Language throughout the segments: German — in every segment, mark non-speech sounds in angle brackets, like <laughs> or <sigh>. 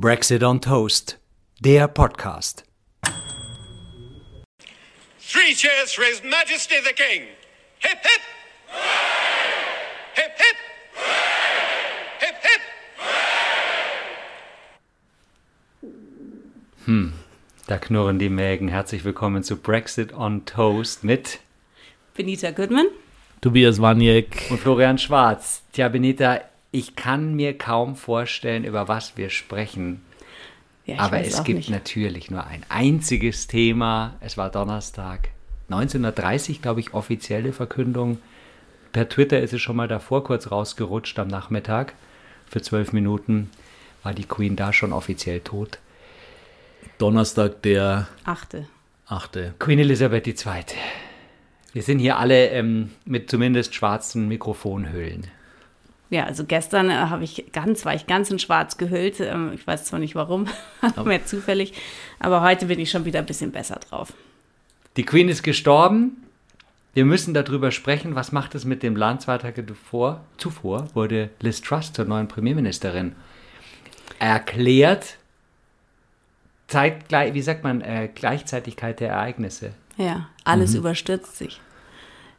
Brexit on Toast, der Podcast. Three cheers for His Majesty the King. Hip hip. Hip hip. Hip hip. Da knurren die Mägen. Herzlich willkommen zu Brexit on Toast mit Benita Goodman. Tobias Waniek. und Florian Schwarz. Tja, Benita, ich kann mir kaum vorstellen, über was wir sprechen. Ja, Aber es gibt nicht. natürlich nur ein einziges Thema. Es war Donnerstag. 1930, glaube ich, offizielle Verkündung. Per Twitter ist es schon mal davor kurz rausgerutscht am Nachmittag. Für zwölf Minuten war die Queen da schon offiziell tot. Donnerstag, der Achte. 8. Queen Elisabeth II. Wir sind hier alle ähm, mit zumindest schwarzen Mikrofonhüllen. Ja, also gestern äh, habe ich ganz, war ich ganz in Schwarz gehüllt. Ähm, ich weiß zwar nicht warum, <laughs> mehr zufällig, aber heute bin ich schon wieder ein bisschen besser drauf. Die Queen ist gestorben. Wir müssen darüber sprechen, was macht es mit dem Land. Zwei Tage zuvor, zuvor wurde Liz Truss zur neuen Premierministerin erklärt. Zeitgleich, wie sagt man, äh, Gleichzeitigkeit der Ereignisse. Ja, alles Mhm. überstürzt sich.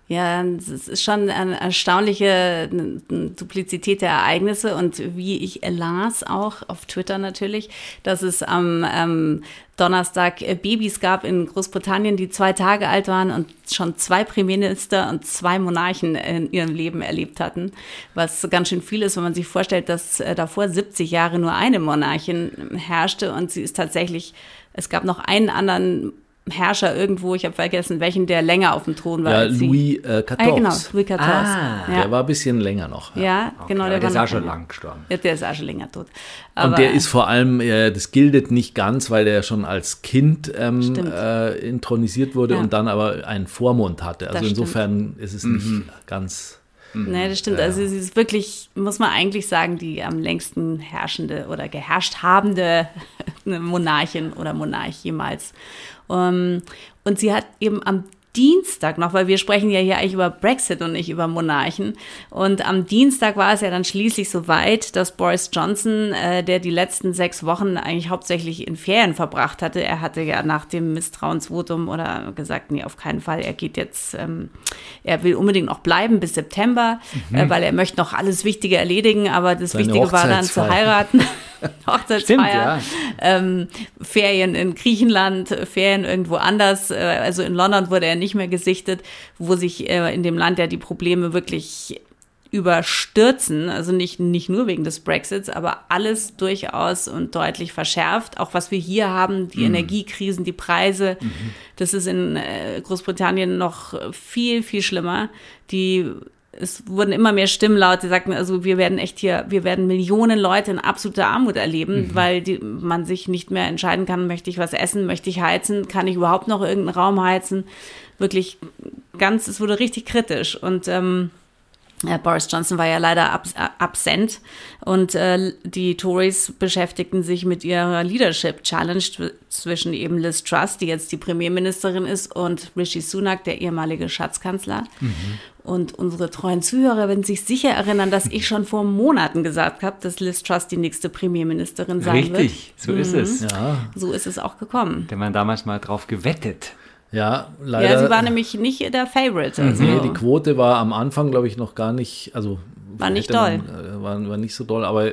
Ja, es ist schon eine erstaunliche Duplizität der Ereignisse und wie ich las auch auf Twitter natürlich, dass es am ähm, Donnerstag Babys gab in Großbritannien, die zwei Tage alt waren und schon zwei Premierminister und zwei Monarchen in ihrem Leben erlebt hatten, was ganz schön viel ist, wenn man sich vorstellt, dass äh, davor 70 Jahre nur eine Monarchin herrschte und sie ist tatsächlich, es gab noch einen anderen Herrscher irgendwo, ich habe vergessen, welchen, der länger auf dem Thron war. Ja. Louis äh, XIV. Ah, genau, Louis XIV. Ah, ja. Der war ein bisschen länger noch. ja, genau. aber der war ist auch schon länger. lang gestorben. Ja, der ist auch schon länger tot. Aber, Und der ist vor allem, äh, das gilt nicht ganz, weil der schon als Kind ähm, Stimmt. äh, intronisiert wurde Ja. und dann aber einen Vormund hatte. Also Das insofern ist es nicht ganz. Nee, das stimmt. Also sie ist wirklich, muss man eigentlich sagen, die am längsten herrschende oder geherrscht habende <laughs> Monarchin oder Monarch jemals. Um, und sie hat eben am Dienstag noch, weil wir sprechen ja hier eigentlich über Brexit und nicht über Monarchen. Und am Dienstag war es ja dann schließlich so weit, dass Boris Johnson, äh, der die letzten sechs Wochen eigentlich hauptsächlich in Ferien verbracht hatte, er hatte ja nach dem Misstrauensvotum oder gesagt, nee, auf keinen Fall, er geht jetzt, ähm, er will unbedingt noch bleiben bis September, äh, weil er möchte noch alles Wichtige erledigen, aber das Seine Wichtige war dann zu Hochzeitsfeier. heiraten. <laughs> <laughs> Stimmt, Hochzeitsfeier, ja. ähm, Ferien in Griechenland, Ferien irgendwo anders. Äh, also in London wurde er nicht mehr gesichtet, wo sich äh, in dem Land ja die Probleme wirklich überstürzen, also nicht, nicht nur wegen des Brexits, aber alles durchaus und deutlich verschärft. Auch was wir hier haben, die Energiekrisen, die Preise, das ist in äh, Großbritannien noch viel, viel schlimmer. Die es wurden immer mehr Stimmen laut, die sagten, also wir werden echt hier, wir werden Millionen Leute in absoluter Armut erleben, weil die, man sich nicht mehr entscheiden kann, möchte ich was essen, möchte ich heizen, kann ich überhaupt noch irgendeinen Raum heizen? Wirklich ganz, es wurde richtig kritisch und ähm, äh, Boris Johnson war ja leider abs äh, absent und äh, die Tories beschäftigten sich mit ihrer Leadership Challenge zwischen eben Liz Truss, die jetzt die Premierministerin ist, und Rishi Sunak, der ehemalige Schatzkanzler. Und unsere treuen Zuhörer werden sich sicher erinnern, dass ich schon vor Monaten gesagt habe, dass Liz Truss die nächste Premierministerin sein Richtig, so ist es. Ja, wird. So ist es auch gekommen. Denn man damals mal drauf gewettet. Ja leider. Ja, sie war nämlich nicht der Favorite. Also. Nee, die Quote war am Anfang, glaube ich, noch gar nicht, also War nicht hätte man, äh, war, war nicht so doll, aber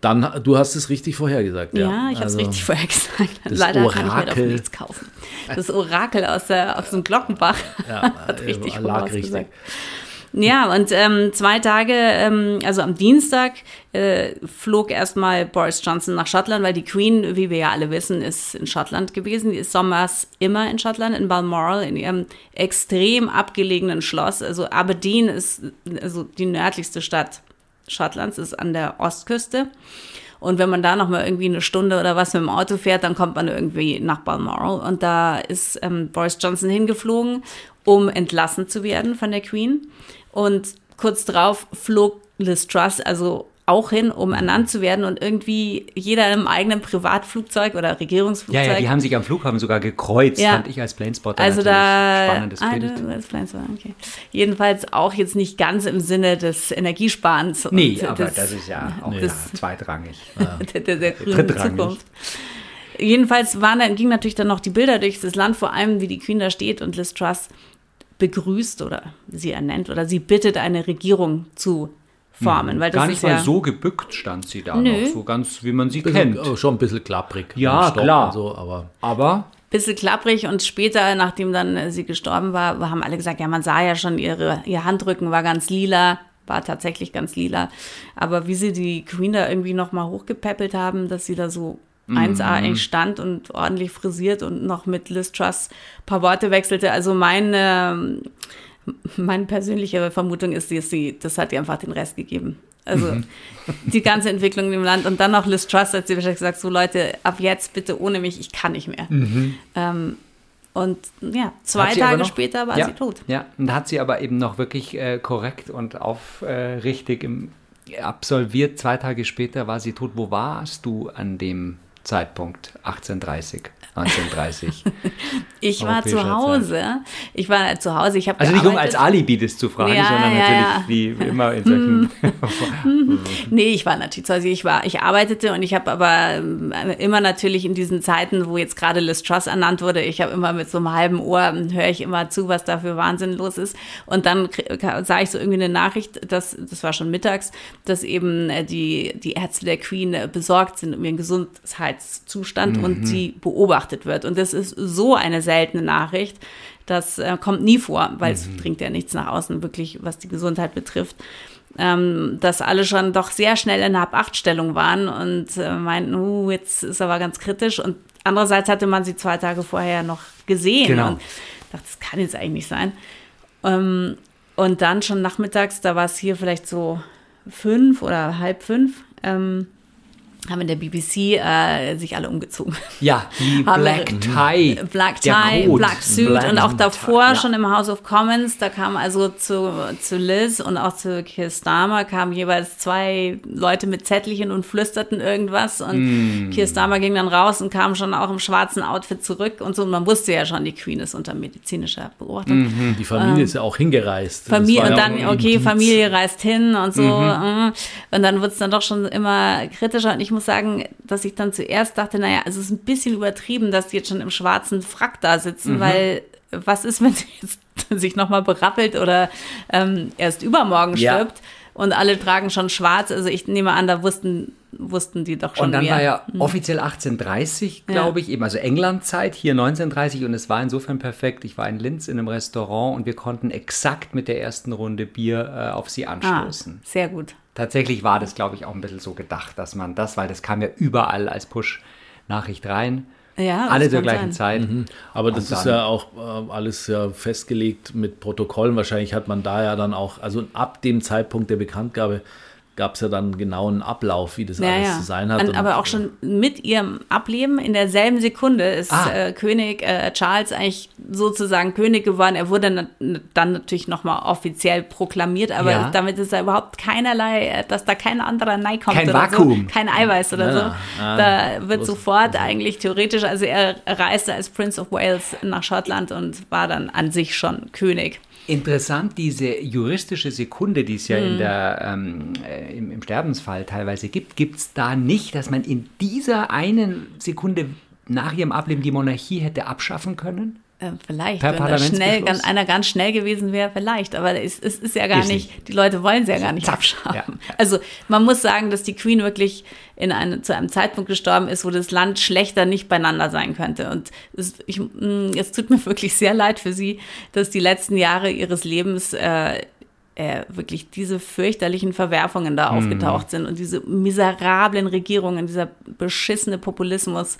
dann, du hast es richtig vorhergesagt. Ja, Ja, ich habe es Also, richtig vorher gesagt. das Leider kann ich mir davon Orakel. nichts kaufen. Das Orakel aus, der, aus dem Glockenbach Ja, <laughs> hat äh, richtig lag vorausgesagt. Ja, und ähm, zwei Tage, ähm, also am Dienstag, äh, flog erstmal Boris Johnson nach Schottland, weil die Queen, wie wir ja alle wissen, ist in Schottland gewesen. Die ist sommers immer in Schottland, in Balmoral, in ihrem extrem abgelegenen Schloss. Also Aberdeen ist also die nördlichste Stadt Schottlands, ist an der Ostküste. Und wenn man da noch mal irgendwie eine Stunde oder was mit dem Auto fährt, dann kommt man irgendwie nach Balmoral. Und da ist ähm, Boris Johnson hingeflogen, um entlassen zu werden von der Queen. Und kurz darauf flog Liz Truss, also auch hin, um ernannt zu werden und irgendwie jeder im eigenen Privatflugzeug oder Ja, Regierungsflugzeug. ja, die haben sich am Flughafen sogar gekreuzt, Ja. fand ich als Planespotter also da, spannendes Ah, Bild. du- Plans war, okay. Jedenfalls auch jetzt nicht ganz im Sinne des Energiesparens. und Nee, aber des- das ist ja auch das- <laughs> ja, zweitrangig. der, der, der grünen. Zukunft. Jedenfalls waren dann, gingen natürlich dann noch die Bilder durch das Land, vor allem wie die Queen da steht und Liz Truss begrüßt oder sie ernennt oder sie bittet eine Regierung zu formen, weil das Gar nicht ist mal ja so gebückt stand sie da Nö. noch, so ganz wie man sie Bisschen, kennt. oh, schon ein bisschen klapprig. Ja, klar. So, aber Aber bisschen klapprig und später, nachdem dann äh, sie gestorben war, haben alle gesagt, ja, man sah ja schon, ihre, ihr Handrücken war ganz lila, war tatsächlich ganz lila. Aber wie sie die Queen da irgendwie nochmal hochgepäppelt haben, dass sie da so 1A eigentlich stand und ordentlich frisiert und noch mit Liz Truss ein paar Worte wechselte. Also meine, meine persönliche Vermutung ist, dass sie, das hat ihr einfach den Rest gegeben. Also die ganze Entwicklung im Land und dann noch Liz Truss hat sie wahrscheinlich gesagt, so Leute, ab jetzt bitte ohne mich, ich kann nicht mehr. Ähm, und ja, zwei Tage noch- später war ja, sie tot. Ja, und da hat sie aber eben noch wirklich äh, korrekt und aufrichtig im, absolviert. Zwei Tage später war sie tot. Wo warst du an dem Zeitpunkt? 1830, 1930. <laughs> Ich war zu Hause. Ich war zu Hause. Ich habe Also nicht um als Alibi das zu fragen, Ja, sondern ja, natürlich ja. Wie immer in solchen. <laughs> Nee, ich war natürlich zu Hause. Ich war, ich arbeitete und ich habe aber ähm, immer natürlich in diesen Zeiten, wo jetzt gerade Liz Truss ernannt wurde, ich habe immer mit so einem halben Ohr, höre ich immer zu, was da für Wahnsinn los ist. Und dann sah ich so irgendwie eine Nachricht, dass, das war schon mittags, dass eben äh, die, die Ärzte der Queen äh, besorgt sind um ihren Gesundheitszustand und sie beobachtet wird. Und das ist so eine seltene Nachricht. Das äh, kommt nie vor, weil es bringt ja nichts nach außen, wirklich, was die Gesundheit betrifft ähm, dass alle schon doch sehr schnell in Hab-Acht-Stellung waren und äh, meinten, uh, jetzt ist aber ganz kritisch. Und andererseits hatte man sie zwei Tage vorher noch gesehen Genau. und dachte, das kann jetzt eigentlich nicht sein. Ähm, und dann schon nachmittags, da war es hier vielleicht so fünf oder halb fünf, ähm, haben in der BBC äh, sich alle umgezogen. Ja, die <laughs> Haben Black Tie. Black Tie. Black Suit Black und auch davor ja. schon im House of Commons, da kam also zu, zu Liz und auch zu Keir Starmer kamen jeweils zwei Leute mit Zettelchen und flüsterten irgendwas und Mm. Keir Starmer ging dann raus und kam schon auch im schwarzen Outfit zurück und so. Und man wusste ja schon, die Queen ist unter medizinischer Beobachtung. Mhm. die Familie ist ja auch hingereist. Familie und dann, okay. Familie reist hin und so. äh, Und dann wird es dann doch schon immer kritischer. Und ich muss sagen, dass ich dann zuerst dachte, naja, also es ist ein bisschen übertrieben, dass die jetzt schon im schwarzen Frack da sitzen, weil was ist, wenn sie jetzt <laughs> sich nochmal berappelt oder ähm, erst übermorgen Ja. stirbt und alle tragen schon schwarz. Also ich nehme an, da wussten, wussten die doch schon Und dann mehr. war ja offiziell 1830, glaube ich, eben, also Englandzeit, hier 1930 und es war insofern perfekt. Ich war in Linz in einem Restaurant und wir konnten exakt mit der ersten Runde Bier äh, auf sie ah, anstoßen. sehr gut. Tatsächlich war das, glaube ich, auch ein bisschen so gedacht, dass man das, weil das kam ja überall als Push-Nachricht rein. Ja, Alle zur gleichen sein. Zeit. Aber das ist ja auch äh, alles ja festgelegt mit Protokollen. Wahrscheinlich hat man da ja dann auch, also ab dem Zeitpunkt der Bekanntgabe gab es ja dann genau einen Ablauf, wie das Ja, alles ja. zu sein hat. Und, aber auch schon mit ihrem Ableben in derselben Sekunde ist Ah. äh, König äh, Charles eigentlich sozusagen König geworden. Er wurde na dann natürlich nochmal offiziell proklamiert, aber Ja. damit ist da überhaupt keinerlei, äh, dass da kein anderer Nei kommt Kein Vakuum. so, kein Eiweiß oder so. ja. Ah, da wird bloß- sofort eigentlich theoretisch, also er reiste als Prince of Wales nach Schottland und war dann an sich schon König. Interessant, diese juristische Sekunde, die es ja Mhm. in der, ähm, äh, im, im Sterbensfall teilweise gibt, gibt es da nicht, dass man in dieser einen Sekunde nach ihrem Ableben die Monarchie hätte abschaffen können? Äh, vielleicht, Per wenn da schnell, ganz, einer ganz schnell gewesen wäre, vielleicht. Aber es, es ist ja gar Ist nicht, nicht. die Leute wollen es ja gar nicht Zack, abschaffen. ja. Also man muss sagen, dass die Queen wirklich in eine, zu einem Zeitpunkt gestorben ist, wo das Land schlechter nicht beieinander sein könnte. Und es, ich, mh, es tut mir <laughs> wirklich sehr leid für sie, dass die letzten Jahre ihres Lebens äh, äh, wirklich diese fürchterlichen Verwerfungen da aufgetaucht sind und diese miserablen Regierungen, dieser beschissene Populismus.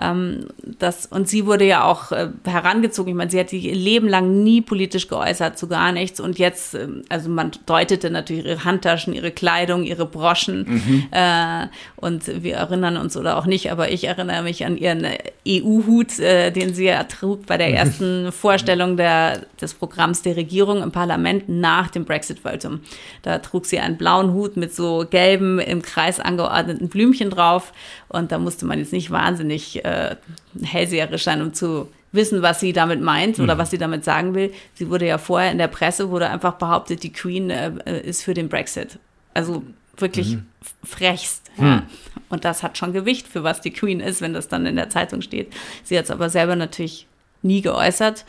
Ähm, das, und sie wurde ja auch äh, herangezogen. Ich meine, sie hat sich ihr Leben lang nie politisch geäußert zu gar nichts. Und jetzt, äh, also man deutete natürlich ihre Handtaschen, ihre Kleidung, ihre Broschen. Mhm. Äh, und wir erinnern uns oder auch nicht, aber ich erinnere mich an ihren EU-Hut, äh, den sie ja trug bei der mhm. ersten Vorstellung der, des Programms der Regierung im Parlament nach dem Brexit-Votum. Da trug sie einen blauen Hut mit so gelben, im Kreis angeordneten Blümchen drauf. Und da musste man jetzt nicht wahnsinnig äh, hellseherisch sein, um zu wissen, was sie damit meint oder mhm. was sie damit sagen will. Sie wurde ja vorher in der Presse, wurde einfach behauptet, die Queen äh, ist für den Brexit. Also wirklich mhm. frechst. Ja. Mhm. Und das hat schon Gewicht, für was die Queen ist, wenn das dann in der Zeitung steht. Sie hat es aber selber natürlich nie geäußert.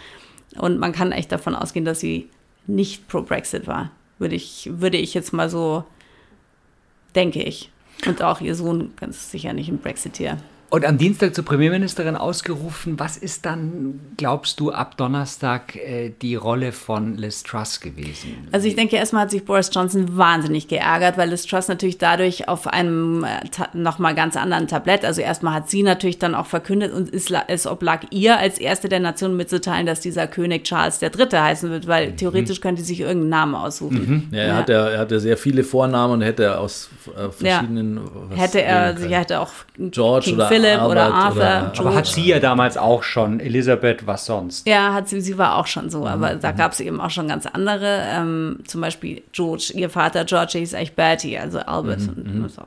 Und man kann echt davon ausgehen, dass sie nicht pro Brexit war. Würde ich, würde ich jetzt mal so, denke ich. Und auch ihr Sohn ganz sicher nicht ein Brexiteer. Und am Dienstag zur Premierministerin ausgerufen. Was ist dann, glaubst du, ab Donnerstag äh, die Rolle von Liz Truss gewesen? Also ich denke, erstmal hat sich Boris Johnson wahnsinnig geärgert, weil Liz Truss natürlich dadurch auf einem äh, nochmal ganz anderen Tablett, also erstmal hat sie natürlich dann auch verkündet und es, es oblag ihr als Erste der Nation mitzuteilen, dass dieser König Charles III. heißen wird, weil mhm. theoretisch könnte sie sich irgendeinen Namen aussuchen. Mhm. Ja, er, ja. Hatte, er hatte sehr viele Vornamen und hätte aus äh, verschiedenen... Ja. Hätte er, sie hätte auch George King oder Philipp Albert oder Arthur. Oder, aber hat sie ja damals auch schon, Elisabeth, was sonst? Ja, hat sie, sie war auch schon so, aber mhm. da gab es eben auch schon ganz andere. Ähm, zum Beispiel George, ihr Vater George hieß eigentlich Bertie, also Albert mhm. und, und so.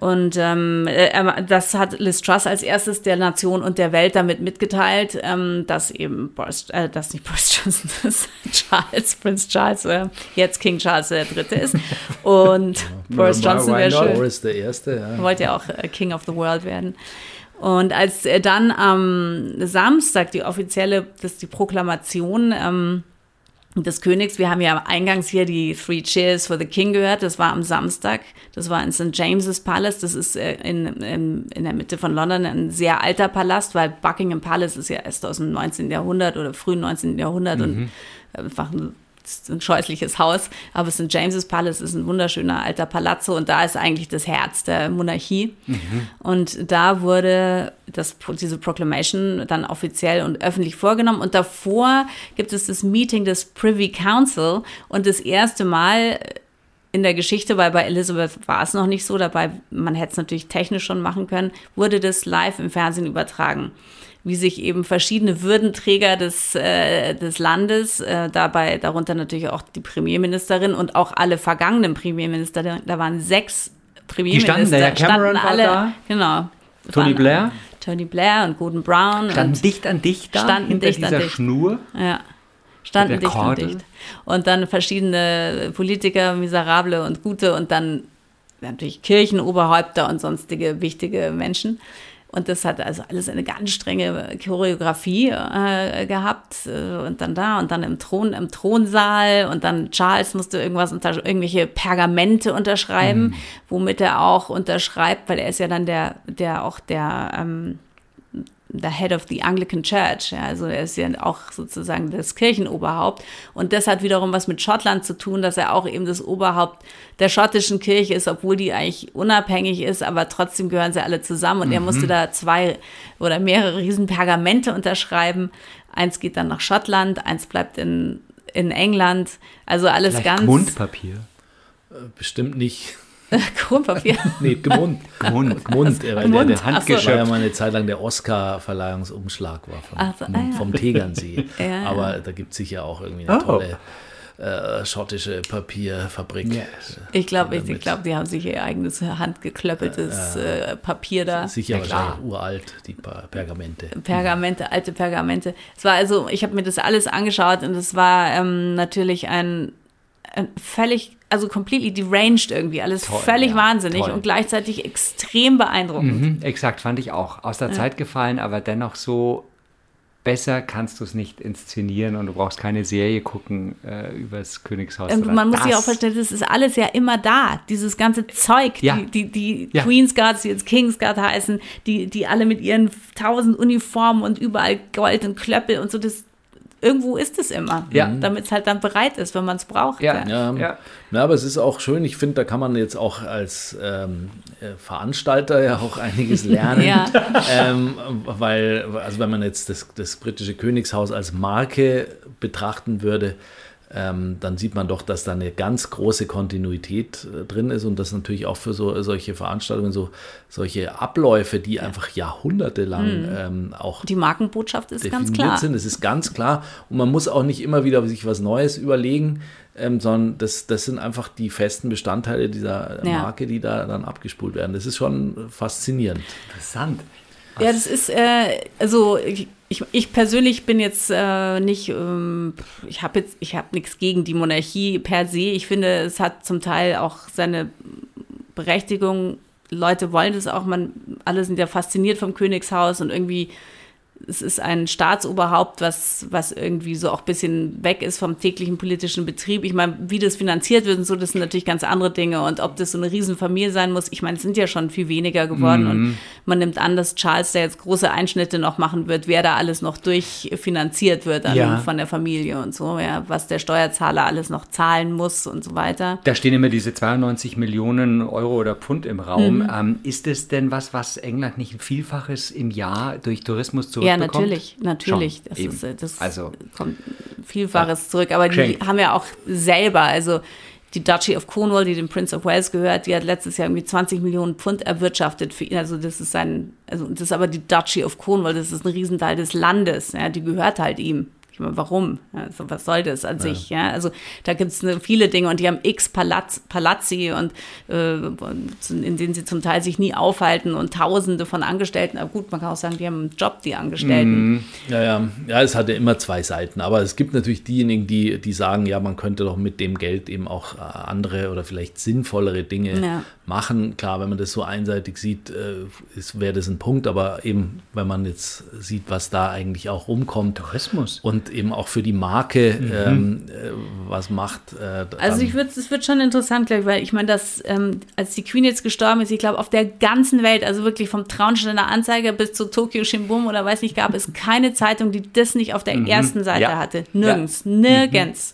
Und ähm, äh, das hat Liz Truss als erstes der Nation und der Welt damit mitgeteilt, ähm, dass eben Boris, äh, dass nicht Boris Johnson <laughs> ist, Charles, Prince Charles, äh, jetzt King Charles der Dritte ist. Und ja. <laughs> Boris Johnson wäre schön. Boris der Erste, ja. Wollte ja auch äh, King of the World werden. Und als dann am Samstag die offizielle, das die Proklamation ähm, des Königs. Wir haben ja eingangs hier die Three Cheers for the King gehört. Das war am Samstag. Das war in St. James's Palace. Das ist äh, in, in, in der Mitte von London ein sehr alter Palast, weil Buckingham Palace ist ja erst aus dem 19. Jahrhundert oder frühen 19. Jahrhundert mhm. und einfach ein ist ein scheußliches Haus, aber St. James's Palace ist ein wunderschöner alter Palazzo und da ist eigentlich das Herz der Monarchie. Mhm. Und da wurde das, diese Proclamation dann offiziell und öffentlich vorgenommen. Und davor gibt es das Meeting des Privy Council und das erste Mal in der Geschichte, weil bei Elizabeth war es noch nicht so dabei, man hätte es natürlich technisch schon machen können, wurde das live im Fernsehen übertragen wie sich eben verschiedene Würdenträger des, äh, des Landes, äh, dabei darunter natürlich auch die Premierministerin und auch alle vergangenen Premierminister, da waren sechs Premierminister. Die standen da, ja, Cameron standen alle, da. Genau. Tony Blair. Tony Blair und Gordon Brown. Standen dicht an dicht da, standen hinter dicht dieser an dicht. Schnur. Ja. Standen dicht an dicht. Und dann verschiedene Politiker, miserable und gute und dann natürlich Kirchenoberhäupter und sonstige wichtige Menschen. Und das hat also alles eine ganz strenge Choreografie äh, gehabt. Äh, und dann da und dann im Thron, im Thronsaal und dann Charles musste irgendwas unter, irgendwelche Pergamente unterschreiben, mhm. womit er auch unterschreibt, weil er ist ja dann der, der auch der ähm, the head of the Anglican Church. Ja, also er ist ja auch sozusagen das Kirchenoberhaupt. Und das hat wiederum was mit Schottland zu tun, dass er auch eben das Oberhaupt der schottischen Kirche ist, obwohl die eigentlich unabhängig ist, aber trotzdem gehören sie alle zusammen. Und mhm. er musste da zwei oder mehrere riesen Pergamente unterschreiben. Eins geht dann nach Schottland, eins bleibt in, in England. Also alles Vielleicht ganz. Mundpapier. Äh, bestimmt nicht. <laughs> Kronpapier. nee, Gemund. Gemund. <laughs> Gemund. Der, Gemund. der, der Handgeschöpf. war ja mal eine Zeit lang der Oscar-Verleihungsumschlag war vom, so, ah, ja. vom Tegernsee. <laughs> ja, Aber da gibt es sicher auch irgendwie eine oh. tolle äh, schottische Papierfabrik. Yes. Ich glaube, ich glaube, die haben sich ihr eigenes handgeklöppeltes äh, Papier da. Sicher wahrscheinlich uralt, die Pergamente. Pergamente, alte Pergamente. Es war also, ich habe mir das alles angeschaut und es war ähm, natürlich ein, ein völlig also completely deranged irgendwie, alles toll, völlig ja, wahnsinnig toll. und gleichzeitig extrem beeindruckend. Mhm, exakt, fand ich auch. Aus der ja. Zeit gefallen, aber dennoch so besser kannst du es nicht inszenieren und du brauchst keine Serie gucken äh, übers Königshaus. Und man muss sich auch verstehen, das ist alles ja immer da. Dieses ganze Zeug, ja. die, die, die Queen's Guards, die jetzt King's Guard heißen, die, die alle mit ihren tausend Uniformen und überall Gold und Klöppel und so, das irgendwo ist es immer, Ja. damit es halt dann bereit ist, wenn man es braucht. Ja. Ja, Ja. Na, aber es ist auch schön. Ich finde, da kann man jetzt auch als ähm, äh, Veranstalter ja auch einiges <laughs> lernen. Ja. ähm, weil, also wenn man jetzt das, das britische Königshaus als Marke betrachten würde, ähm, dann sieht man doch, dass da eine ganz große Kontinuität äh, drin ist und das natürlich auch für so solche Veranstaltungen, so solche Abläufe, die einfach jahrhundertelang ähm, auch Die Markenbotschaft ist ganz klar. sind. Es ist ganz klar. Und man muss auch nicht immer wieder sich was Neues überlegen, ähm, sondern das, das sind einfach die festen Bestandteile dieser Ja. Marke, die da dann abgespult werden. Das ist schon faszinierend. Interessant. Ja, das ist, äh, also ich, ich, ich persönlich bin jetzt äh, nicht, ähm, ich habe jetzt, ich habe nichts gegen die Monarchie per se. Ich finde, es hat zum Teil auch seine Berechtigung. Leute wollen das auch, man, alle sind ja fasziniert vom Königshaus und irgendwie, es ist ein Staatsoberhaupt, was, was irgendwie so auch ein bisschen weg ist vom täglichen politischen Betrieb. Ich meine, wie das finanziert wird und so, das sind natürlich ganz andere Dinge. Und ob das so eine Riesenfamilie sein muss, ich meine, es sind ja schon viel weniger geworden. Und man nimmt an, dass Charles da jetzt große Einschnitte noch machen wird, wer da alles noch durchfinanziert wird an, Ja. von der Familie und so, ja, was der Steuerzahler alles noch zahlen muss und so weiter. Da stehen immer diese 92 Millionen Euro oder Pfund im Raum. Mhm. Ähm, ist es denn was, was England nicht ein Vielfaches im Jahr durch Tourismus Ja, zurückbekommt? natürlich, natürlich. Schon, Das, ist, äh, das also, kommt Vielfaches zurück. Aber die Schenk. haben ja auch selber, also die Duchy of Cornwall, die dem Prince of Wales gehört, die hat letztes Jahr irgendwie 20 Millionen Pfund erwirtschaftet für ihn. Also das ist sein, also das ist aber die Duchy of Cornwall, das ist ein Riesenteil des Landes, ja, die gehört halt ihm. Ich meine, warum? Ja, Also, was soll das an sich? Ja, also da gibt es ne, viele Dinge und die haben x Palaz, Palazzi und äh, in denen sie zum Teil sich nie aufhalten und Tausende von Angestellten. Aber gut, man kann auch sagen, die haben einen Job, die Angestellten. Ja, ja, ja, es hat ja immer zwei Seiten. Aber es gibt natürlich diejenigen, die, die sagen, ja, man könnte doch mit dem Geld eben auch äh, andere oder vielleicht sinnvollere Dinge Ja. machen. Klar, wenn man das so einseitig sieht, äh, ist- wäre das ein Punkt. Aber eben, wenn man jetzt sieht, was da eigentlich auch rumkommt Tourismus. und eben auch für die Marke ähm, äh, was macht. Äh, Also ich würde, es wird schon interessant, glaube ich, weil ich meine, dass ähm, als die Queen jetzt gestorben ist, ich glaube, auf der ganzen Welt, also wirklich vom Traunsteiner Anzeiger bis zu Tokyo Shimbun oder weiß nicht, gab es keine Zeitung, die das nicht auf der ersten Seite Ja. hatte. Nirgends, nirgends.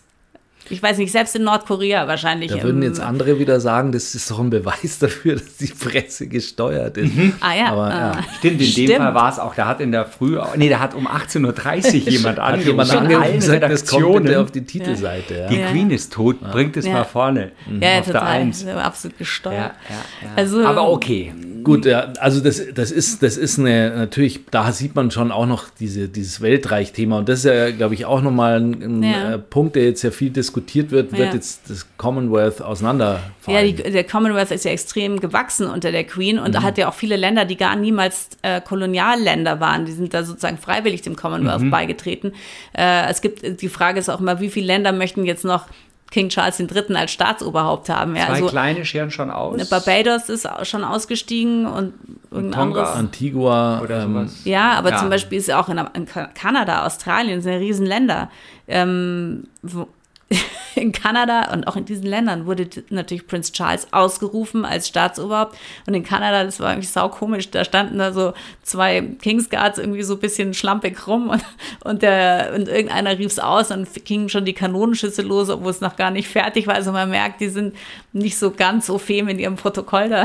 Ich weiß nicht, selbst in Nordkorea wahrscheinlich. da würden jetzt andere wieder sagen, das ist doch ein Beweis dafür, <laughs> dass die Presse gesteuert ist. Ah ja, Aber, ah. ja. Stimmt, in dem Stimmt. Fall war es auch, da hat in der Früh, nee, da hat um 18.30 Uhr <laughs> jemand angerufen. jemand angerufen gesagt, das kommt bitte auf die Titelseite. Ja. Die Ja. Queen ist tot, bringt es Ja. mal vorne. ja, auf der total. Eins. Absolut gesteuert. Ja, ja, ja. Also- Aber okay. Gut, ja, also das, das ist, das ist eine, natürlich, da sieht man schon auch noch diese, dieses Weltreich-Thema und das ist ja, glaube ich, auch nochmal ein, ein Ja. äh, Punkt, der jetzt ja viel diskutiert wird, wird Ja. jetzt das Commonwealth Ja, auseinanderfallen. die, der Commonwealth ist ja extrem gewachsen unter der Queen und Mhm. hat ja auch viele Länder, die gar niemals äh, Kolonialländer waren. Die sind da sozusagen freiwillig dem Commonwealth Mhm. beigetreten. Äh, es gibt, die Frage ist auch immer, wie viele Länder möchten jetzt noch King Charles III. als Staatsoberhaupt haben? Ja, Zwei also kleine scheren schon aus. Barbados ist schon ausgestiegen und irgendein Tonga. anderes. Antigua, oder ähm, sowas. Ja, aber Ja. zum Beispiel ist ja auch in, in Ka- Kanada, Australien, sind ja Riesenländer. Ähm, wo, <laughs> in Kanada und auch in diesen Ländern wurde natürlich Prince Charles ausgerufen als Staatsoberhaupt. Und in Kanada, das war irgendwie saukomisch, da standen da so zwei Kingsguards irgendwie so ein bisschen schlampig rum und, und, der, und irgendeiner rief es aus und gingen schon die Kanonenschüsse los, obwohl es noch gar nicht fertig war. Also man merkt, die sind nicht so ganz so fähm in ihrem Protokoll da.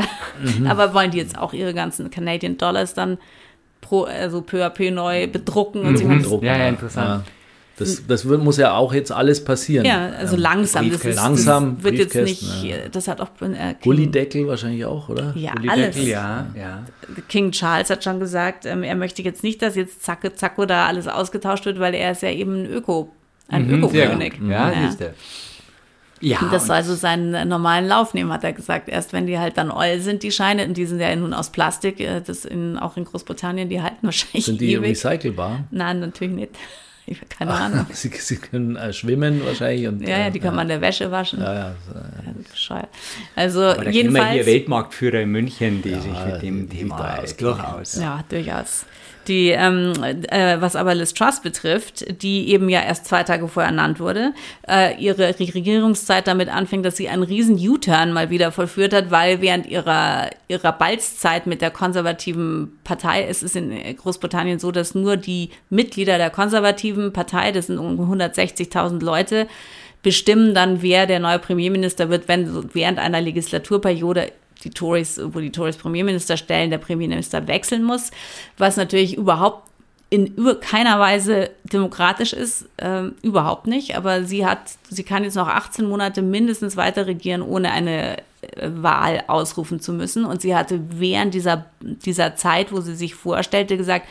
Aber wollen die jetzt auch ihre ganzen Canadian Dollars dann pro, also peu à peu neu bedrucken und sie haben Drucken, Ja, ja, interessant. Das, das wird, muss ja auch jetzt alles passieren. ja, also Ähm, langsam. Das, ist. Langsam, das wird jetzt nicht, ja. das hat auch äh, Gullideckel wahrscheinlich auch, oder? ja, alles. Ja, ja. King Charles hat schon gesagt, ähm, er möchte jetzt nicht, dass jetzt Zacke Zacko da alles ausgetauscht wird, weil er ist ja eben ein Öko, ein Mhm, Ökokönig. gut. Ja, siehst du. Ja, Und das soll so seinen äh, normalen Lauf nehmen, hat er gesagt. Erst wenn die halt dann oil sind, die Scheine, und die sind ja nun aus Plastik, äh, das in, auch in Großbritannien, die halten wahrscheinlich Sind die ewig. recycelbar? Nein, natürlich nicht. <laughs> Ich habe keine Ahnung. <laughs> Sie, sie können äh, schwimmen wahrscheinlich. Und, Ja, ja, die äh, kann man in der Wäsche waschen. Ja, ja, Bescheuert. Also Aber jedenfalls. hier Weltmarktführer in München, die sich mit dem Thema durchaus. Ja, durchaus. Die, ähm, äh, was aber Liz Truss betrifft, die eben ja erst zwei Tage vorher ernannt wurde, äh, ihre Regierungszeit damit anfängt, dass sie einen riesen U-Turn mal wieder vollführt hat, weil während ihrer, ihrer Balzzeit mit der konservativen Partei, es ist in Großbritannien so, dass nur die Mitglieder der konservativen Partei, das sind um 160.000 Leute, bestimmen dann, wer der neue Premierminister wird, wenn während einer Legislaturperiode die Tories, wo die Tories Premierminister stellen, der Premierminister wechseln muss, was natürlich überhaupt in keiner Weise demokratisch ist, äh, überhaupt nicht. Aber sie hat, sie kann jetzt noch 18 Monate mindestens weiter regieren, ohne eine äh, Wahl ausrufen zu müssen. Und sie hatte während dieser, dieser Zeit, wo sie sich vorstellte, gesagt,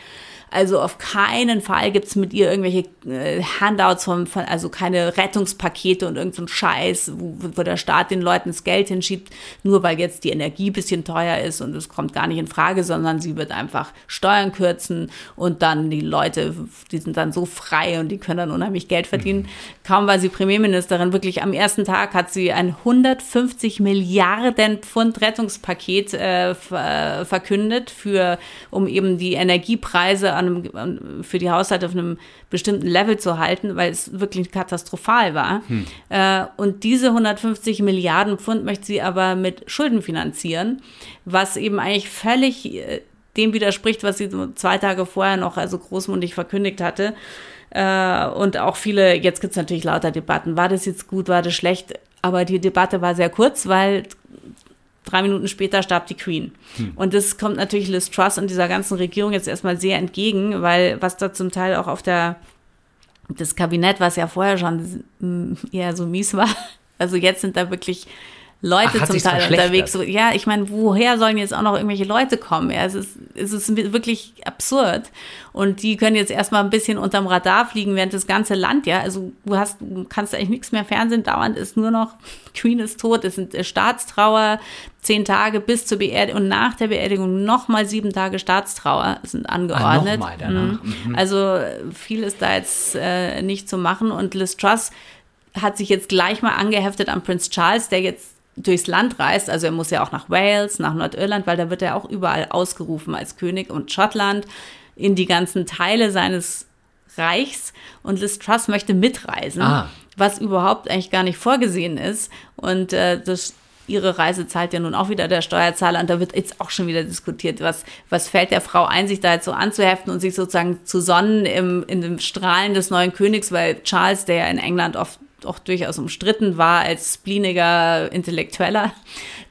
also auf keinen Fall gibt's mit ihr irgendwelche äh, Handouts von, von, also keine Rettungspakete und irgendein so Scheiß, wo, wo der Staat den Leuten das Geld hinschiebt, nur weil jetzt die Energie bisschen teuer ist und es kommt gar nicht in Frage, sondern sie wird einfach Steuern kürzen und dann die Leute, die sind dann so frei und die können dann unheimlich Geld verdienen. Mhm. Kaum war sie Premierministerin, wirklich am ersten Tag hat sie ein 150 Milliarden Pfund Rettungspaket äh, verkündet für, um eben die Energiepreise an einem, für die Haushalte auf einem bestimmten Level zu halten, weil es wirklich katastrophal war. Hm. Äh, und diese 150 Milliarden Pfund möchte sie aber mit Schulden finanzieren, was eben eigentlich völlig äh, dem widerspricht, was sie zwei Tage vorher noch also großmundig verkündigt hatte. Äh, und auch viele, jetzt gibt es natürlich lauter Debatten, war das jetzt gut, war das schlecht? Aber die Debatte war sehr kurz, weil drei Minuten später starb die Queen. Hm. Und das kommt natürlich Liz Truss und dieser ganzen Regierung jetzt erstmal sehr entgegen, weil was da zum Teil auch auf der, das Kabinett, was ja vorher schon mm, eher so mies war, <laughs> also jetzt sind da wirklich Leute Ach, zum Teil unterwegs. So, ja, ich meine, woher sollen jetzt auch noch irgendwelche Leute kommen? Ja, es, ist, es ist wirklich absurd. Und die können jetzt erstmal ein bisschen unterm Radar fliegen, während das ganze Land, ja, also du hast, du kannst eigentlich nichts mehr Fernsehen, dauernd ist nur noch, <laughs> Queen ist tot, es sind äh, Staatstrauer, zehn Tage bis zur Beerdigung und nach der Beerdigung nochmal sieben Tage Staatstrauer sind angeordnet. Ah, danach. Mhm. mhm. Also viel ist da jetzt äh, nicht zu machen und Liz Truss hat sich jetzt gleich mal angeheftet an Prince Charles, der jetzt durchs Land reist, also er muss ja auch nach Wales, nach Nordirland, weil da wird er auch überall ausgerufen als König und Schottland in die ganzen Teile seines Reichs. Und Liz Truss möchte mitreisen, ah. was überhaupt eigentlich gar nicht vorgesehen ist. Und äh, das ihre Reise zahlt ja nun auch wieder der Steuerzahler. Und da wird jetzt auch schon wieder diskutiert, was, was fällt der Frau ein, sich da jetzt so anzuheften und sich sozusagen zu sonnen im, in dem Strahlen des neuen Königs, weil Charles, der ja in England oft auch durchaus umstritten war als spleeniger Intellektueller.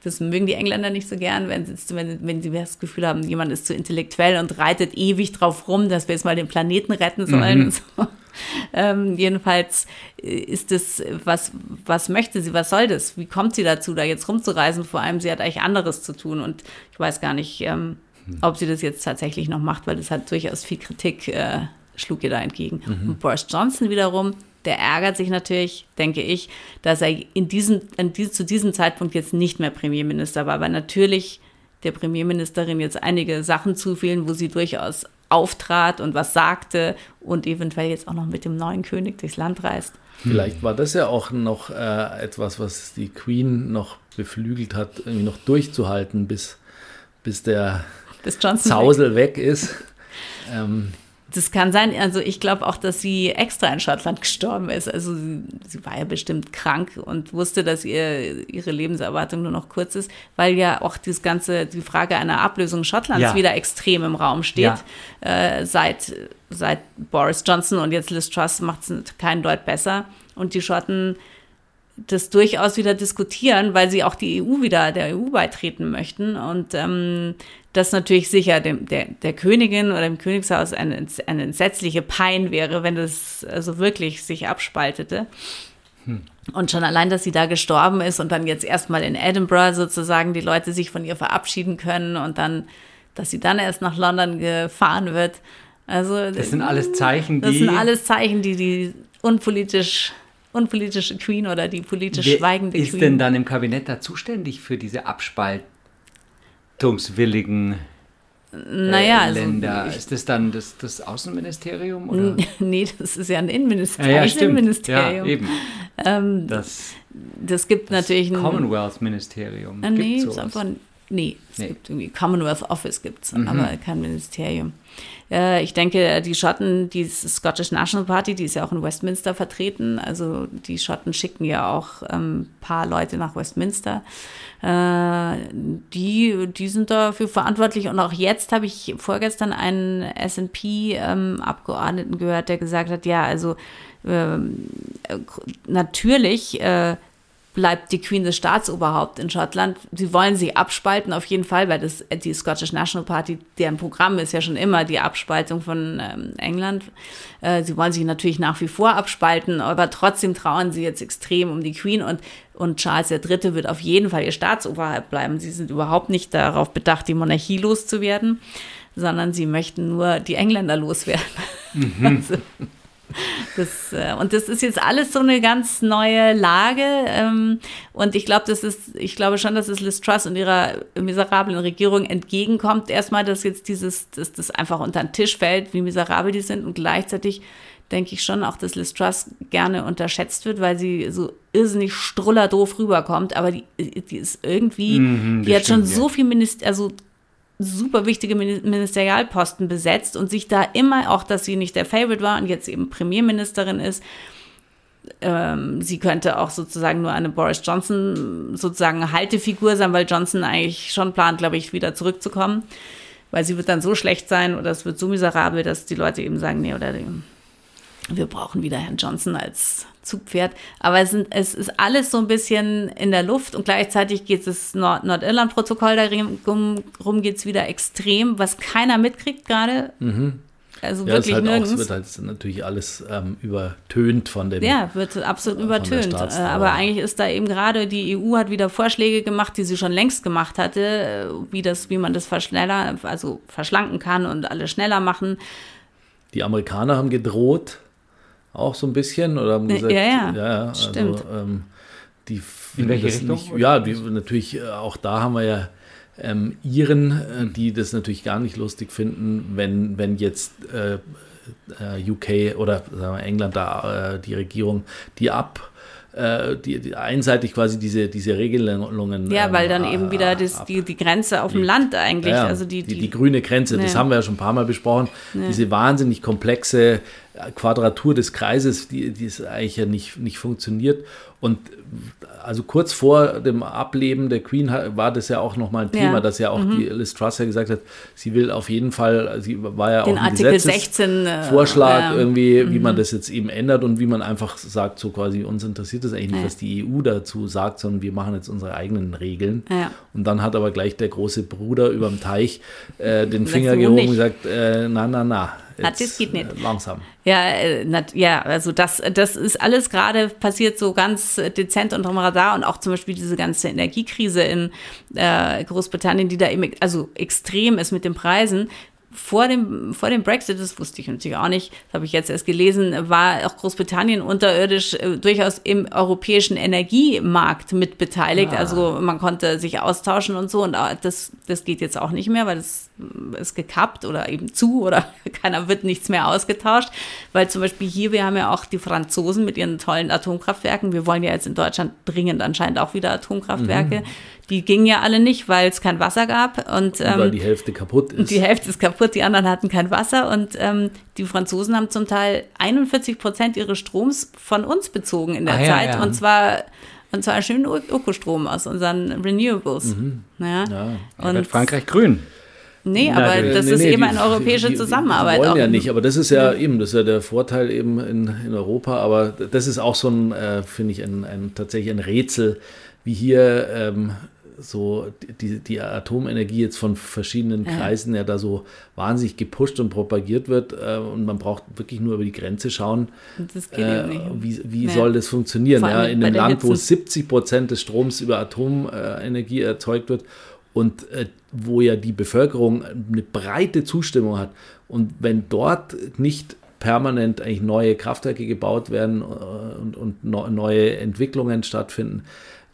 Das mögen die Engländer nicht so gern, wenn, wenn, wenn sie das Gefühl haben, jemand ist zu intellektuell und reitet ewig drauf rum, dass wir jetzt mal den Planeten retten sollen. Mhm. <laughs> So. Ähm, jedenfalls ist es, was, was möchte sie, was soll das? Wie kommt sie dazu, da jetzt rumzureisen? Vor allem, sie hat eigentlich anderes zu tun und ich weiß gar nicht, ähm, ob sie das jetzt tatsächlich noch macht, weil das hat durchaus viel Kritik, äh, schlug ihr da entgegen. Mhm. Und Boris Johnson wiederum, der ärgert sich natürlich, denke ich, dass er in diesem, in diesem, zu diesem Zeitpunkt jetzt nicht mehr Premierminister war, weil natürlich der Premierministerin jetzt einige Sachen zufielen, wo sie durchaus auftrat und was sagte und eventuell jetzt auch noch mit dem neuen König durchs Land reist. Vielleicht war das ja auch noch äh, etwas, was die Queen noch beflügelt hat, irgendwie noch durchzuhalten, bis, bis der bis Zausel weg, weg ist. <laughs> Ähm, das kann sein. Also ich glaube auch, dass sie extra in Schottland gestorben ist. Also sie, sie, war ja bestimmt krank und wusste, dass ihr, ihre Lebenserwartung nur noch kurz ist, weil ja auch das ganze, die Frage einer Ablösung Schottlands ja. wieder extrem im Raum steht. Ja. Äh, seit, seit Boris Johnson und jetzt Liz Truss macht es keinen Deut besser. Und die Schotten das durchaus wieder diskutieren, weil sie auch die EU wieder der EU beitreten möchten. Und ähm, das natürlich sicher dem, der, der Königin oder dem Königshaus eine, eine entsetzliche Pein wäre, wenn das also wirklich sich abspaltete. Hm. Und schon allein, dass sie da gestorben ist und dann jetzt erstmal in Edinburgh sozusagen die Leute sich von ihr verabschieden können und dann, dass sie dann erst nach London gefahren wird. Also, das sind alles Zeichen, die. Das sind alles Zeichen, die die unpolitisch unpolitische Queen oder die politisch Wer schweigende ist Queen. Ist denn dann im Kabinett da zuständig für diese abspaltungswilligen naja, äh, Länder. Also, ist das dann das, das Außenministerium? Oder? <laughs> Nee, das ist ja ein Innenministerium. Ja, ja, Innenministerium. Ja, eben. Ähm, das, das gibt das natürlich ein Commonwealth-Ministerium. Äh, nee, einfach Nee, es Nee. gibt irgendwie Commonwealth Office gibt's, Mhm. aber kein Ministerium. Äh, ich denke, die Schotten, die Scottish National Party, die ist ja auch in Westminster vertreten. Also die Schotten schicken ja auch ein ähm, paar Leute nach Westminster. Äh, die, die sind dafür verantwortlich. Und auch jetzt habe ich vorgestern einen SP-Abgeordneten gehört, der gesagt hat, ja, also ähm, äh, natürlich äh, bleibt die Queen das Staatsoberhaupt in Schottland. Sie wollen sie abspalten, auf jeden Fall, weil das die Scottish National Party, deren Programm ist ja schon immer die Abspaltung von ähm, England. Äh, sie wollen sich natürlich nach wie vor abspalten, aber trotzdem trauern sie jetzt extrem um die Queen und, und Charles III. wird auf jeden Fall ihr Staatsoberhaupt bleiben. Sie sind überhaupt nicht darauf bedacht, die Monarchie loszuwerden, sondern sie möchten nur die Engländer loswerden. <laughs> Also, das, äh, und das ist jetzt alles so eine ganz neue Lage. Ähm, und ich glaube, das ist, ich glaube schon, dass es Liz Truss und ihrer miserablen Regierung entgegenkommt. Erstmal, dass jetzt dieses, dass das einfach unter den Tisch fällt, wie miserabel die sind. Und gleichzeitig denke ich schon auch, dass Liz Truss gerne unterschätzt wird, weil sie so irrsinnig strullerdoof rüberkommt. Aber die, die ist irgendwie, Mhm, die hat schon stimmt, so ja. viel Minister, also super wichtige Mini- Ministerialposten besetzt und sich da immer, auch dass sie nicht der Favorite war und jetzt eben Premierministerin ist, ähm, sie könnte auch sozusagen nur eine Boris Johnson sozusagen Haltefigur sein, weil Johnson eigentlich schon plant, glaube ich, wieder zurückzukommen, weil sie wird dann so schlecht sein oder es wird so miserabel, dass die Leute eben sagen, nee, oder wir brauchen wieder Herrn Johnson als Zugpferd. Aber es, sind, es ist alles so ein bisschen in der Luft und gleichzeitig geht das Nord Nordirland-Protokoll darum rum geht es wieder extrem, was keiner mitkriegt gerade. Also Mhm. Ja, es, wirklich halt auch, es nirgends. wird halt natürlich alles ähm, übertönt von dem. Ja, wird absolut übertönt. Äh. Aber eigentlich ist da eben gerade die EU hat wieder Vorschläge gemacht, die sie schon längst gemacht hatte, wie das, wie man das verschneller, also verschlanken kann und alles schneller machen. Die Amerikaner haben gedroht, auch so ein bisschen, oder haben Ja, gesagt, ja, ja, stimmt. Also, ähm, die finden welche das Richtung? Nicht, ja, die, natürlich, äh, auch da haben wir ja ähm, Iren, äh, die das natürlich gar nicht lustig finden, wenn, wenn jetzt äh, äh, UK oder sagen wir, England da äh, die Regierung die ab äh, die, die einseitig quasi diese, diese Regelungen. Ja, ähm, weil dann äh, eben wieder das, die, die Grenze auf dem Land eigentlich, ja, also die, die, die grüne Grenze, das Ja. haben wir ja schon ein paar Mal besprochen. Diese wahnsinnig komplexe äh, Quadratur des Kreises, die, die ist eigentlich ja nicht, nicht funktioniert. Und also kurz vor dem Ableben der Queen war das ja auch nochmal ein Ja. Thema, dass ja auch die Liz Truss ja gesagt hat, sie will auf jeden Fall, sie war ja den auch ein Artikel Gesetzes 16 äh, Vorschlag ja. Mhm. irgendwie, wie man das jetzt eben ändert und wie man einfach sagt, so quasi, uns interessiert das eigentlich nicht, Ja. was die EU dazu sagt, sondern wir machen jetzt unsere eigenen Regeln. Ja. Und dann hat aber gleich der große Bruder überm Teich äh, den Finger gehoben und gesagt, äh, na, na, na. Das geht nicht. Äh, langsam. Ja, äh, nat- ja, also das, das ist alles gerade passiert so ganz dezent unterm Radar und auch zum Beispiel diese ganze Energiekrise in äh, Großbritannien, die da eben, also extrem ist mit den Preisen. Vor dem, vor dem Brexit, das wusste ich natürlich auch nicht, das habe ich jetzt erst gelesen, war auch Großbritannien unterirdisch äh, durchaus im europäischen Energiemarkt mit beteiligt. Also man konnte sich austauschen und so und äh, das, das geht jetzt auch nicht mehr, weil das ist gekappt oder eben zu oder <laughs> keiner wird nichts mehr ausgetauscht. Weil zum Beispiel hier, wir haben ja auch die Franzosen mit ihren tollen Atomkraftwerken. Wir wollen ja jetzt in Deutschland dringend anscheinend auch wieder Atomkraftwerke. Die gingen ja alle nicht, weil es kein Wasser gab und weil ähm, die Hälfte kaputt ist. die Hälfte ist kaputt, die anderen hatten kein Wasser und ähm, die Franzosen haben zum Teil 41 Prozent ihres Stroms von uns bezogen in der Ah, ja, Zeit ja. und zwar und zwar schön Ö- Ökostrom aus unseren Renewables. Ja. Da Und Frankreich grün. Nee, Ja, aber das nee, ist nee, eben die- eine europäische die- Zusammenarbeit. Die wollen ja nicht, aber das ist ja eben, das ist ja der Vorteil eben in, in Europa. Aber das ist auch so ein, äh, finde ich, ein, ein, tatsächlich ein Rätsel, wie hier ähm, so die, die Atomenergie jetzt von verschiedenen Kreisen ja da so wahnsinnig gepusht und propagiert wird. Äh, und man braucht wirklich nur über die Grenze schauen, Das geht äh, wie, wie Ja. soll das funktionieren? Ja, in einem Land, wo Hitze. 70 Prozent des Stroms über Atomenergie erzeugt wird und äh, wo ja die Bevölkerung eine breite Zustimmung hat. Und wenn dort nicht permanent eigentlich neue Kraftwerke gebaut werden äh, und, und neue Entwicklungen stattfinden,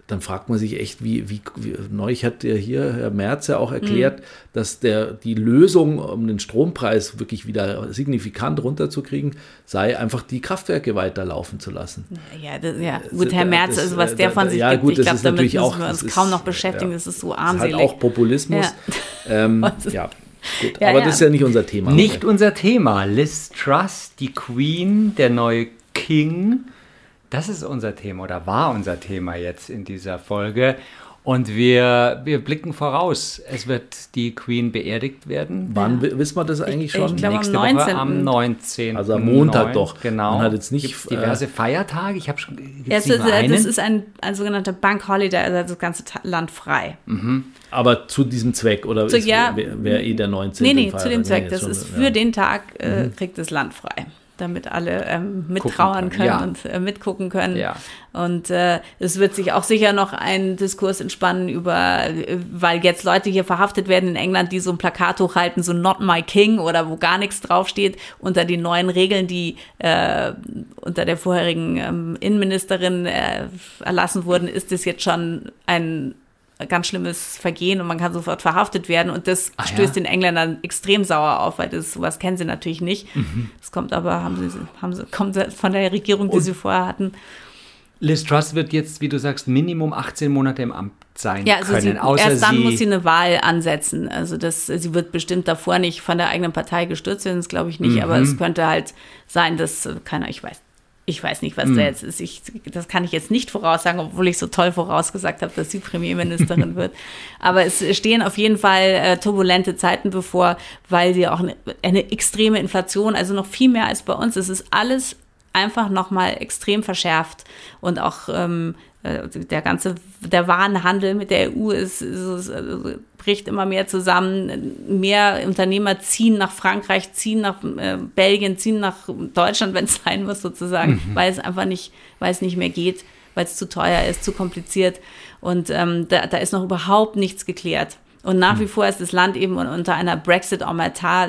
dann fragt man sich echt, wie, wie, wie neulich hat ja hier Herr Merz ja auch erklärt, mhm. dass der, die Lösung, um den Strompreis wirklich wieder signifikant runterzukriegen, sei einfach die Kraftwerke weiterlaufen zu lassen. Ja, das, ja. gut, Herr Merz, das, also was der von sich ja, gibt, gut, ich glaube, damit müssen auch, wir uns kaum noch beschäftigen, ja, das ist so armselig. Das ist halt auch Populismus. Ja. <laughs> Ähm, ja. Gut, Ja, aber ja. das ist ja nicht unser Thema. Nicht unser Thema. Liz Truss, die Queen, der neue King. Das ist unser Thema oder war unser Thema jetzt in dieser Folge. Und wir, wir blicken voraus. Es wird die Queen beerdigt werden. Wann wi- wissen wir das eigentlich ich schon? glaube, am Nächste 19.. Woche am 19. Also am Montag Neun, doch. Genau. Man hat jetzt nicht, Gibt's diverse Feiertage. Ich habe schon. Ja, es ist, äh, einen? das ist ein, ein sogenannter Bank Holiday, also das ganze Land frei. aber zu diesem Zweck oder So, ja. wäre wär eh der 19. Nee, nee, Feiertag? zu dem Zweck. Nee, Das schon, ist ja. für den Tag, äh, kriegt das Land frei. Damit alle ähm, mittrauern können, können ja. und äh, mitgucken können. Ja. Und äh, es wird sich auch sicher noch ein Diskurs entspannen über, äh, weil jetzt Leute hier verhaftet werden in England, die so ein Plakat hochhalten, so Not My King oder wo gar nichts draufsteht, unter den neuen Regeln, die äh, unter der vorherigen ähm, Innenministerin äh, erlassen wurden, ist es jetzt schon ein ganz schlimmes Vergehen und man kann sofort verhaftet werden und das ja. stößt den Engländern extrem sauer auf, weil das sowas kennen sie natürlich nicht. Mhm. Das kommt aber haben sie, haben sie, kommt von der Regierung, die sie vorher hatten. Liz Truss wird jetzt, wie du sagst, Minimum 18 Monate im Amt sein Ja, also können. sie, erst dann muss sie eine Wahl ansetzen. Also das, sie wird bestimmt davor nicht von der eigenen Partei gestürzt werden, das glaube ich nicht, aber Mhm. es könnte halt sein, dass keiner, ich weiß, ich weiß nicht, was Mhm. da jetzt ist. Ich, das kann ich jetzt nicht voraussagen, obwohl ich so toll vorausgesagt habe, dass sie Premierministerin <laughs> wird. Aber es stehen auf jeden Fall äh, turbulente Zeiten bevor, weil sie auch eine, eine extreme Inflation, also noch viel mehr als bei uns. Es ist alles einfach nochmal extrem verschärft und auch ähm, äh, der ganze, der Warenhandel mit der EU ist, ist, ist, äh, bricht immer mehr zusammen. Mehr Unternehmer ziehen nach Frankreich, ziehen nach äh, Belgien, ziehen nach Deutschland, wenn es <laughs> sein muss sozusagen, weil es einfach nicht, weil es nicht mehr geht, weil es zu teuer ist, zu kompliziert und ähm, da, da ist noch überhaupt nichts geklärt. Und nach wie vor ist das Land eben unter einer Brexit-Omerta.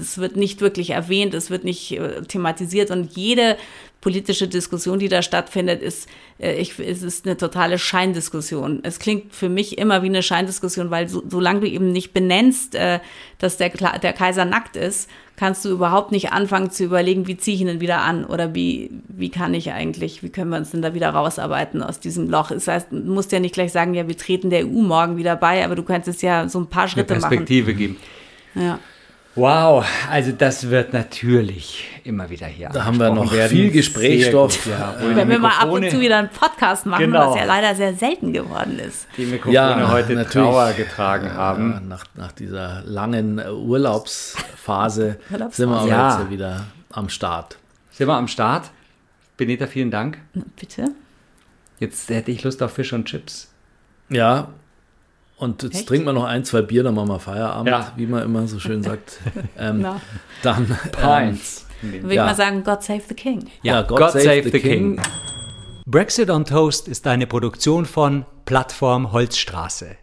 Es wird nicht wirklich erwähnt, es wird nicht äh, thematisiert und jede politische Diskussion, die da stattfindet, ist, äh, ich, es ist eine totale Scheindiskussion. Es klingt für mich immer wie eine Scheindiskussion, weil so, solange du eben nicht benennst, äh, dass der, der Kaiser nackt ist, kannst du überhaupt nicht anfangen zu überlegen, wie ziehe ich ihn denn wieder an oder wie, wie kann ich eigentlich, wie können wir uns denn da wieder rausarbeiten aus diesem Loch. Das heißt, du musst ja nicht gleich sagen, ja, wir treten der EU morgen wieder bei, aber du könntest ja so ein paar eine Schritte machen. Perspektive geben. Ja. Wow, also das wird natürlich immer wieder hier Da haben wir noch werden. viel Gesprächsstoff. Gut, ja. Wenn wir mal ab und zu wieder einen Podcast machen, Genau. was ja leider sehr selten geworden ist. die Mikrofone Ja, heute natürlich. Trauer getragen haben. Ja, nach, nach dieser langen Urlaubsphase <laughs> Urlaubsphase. sind wir aber Ja. jetzt wieder am Start. Sind wir am Start? Benita, vielen Dank. Bitte? Jetzt hätte ich Lust auf Fisch und Chips. Ja, und jetzt Echt? trinken wir noch ein, zwei Bier, dann machen wir Feierabend, Ja. wie man immer so schön sagt. <laughs> Ähm, Ja. Dann ähm, Pints. Würde Ja. ich mal sagen, God save the King. Ja, God, save, the King. Brexit on Toast ist eine Produktion von Plattform Holzstraße.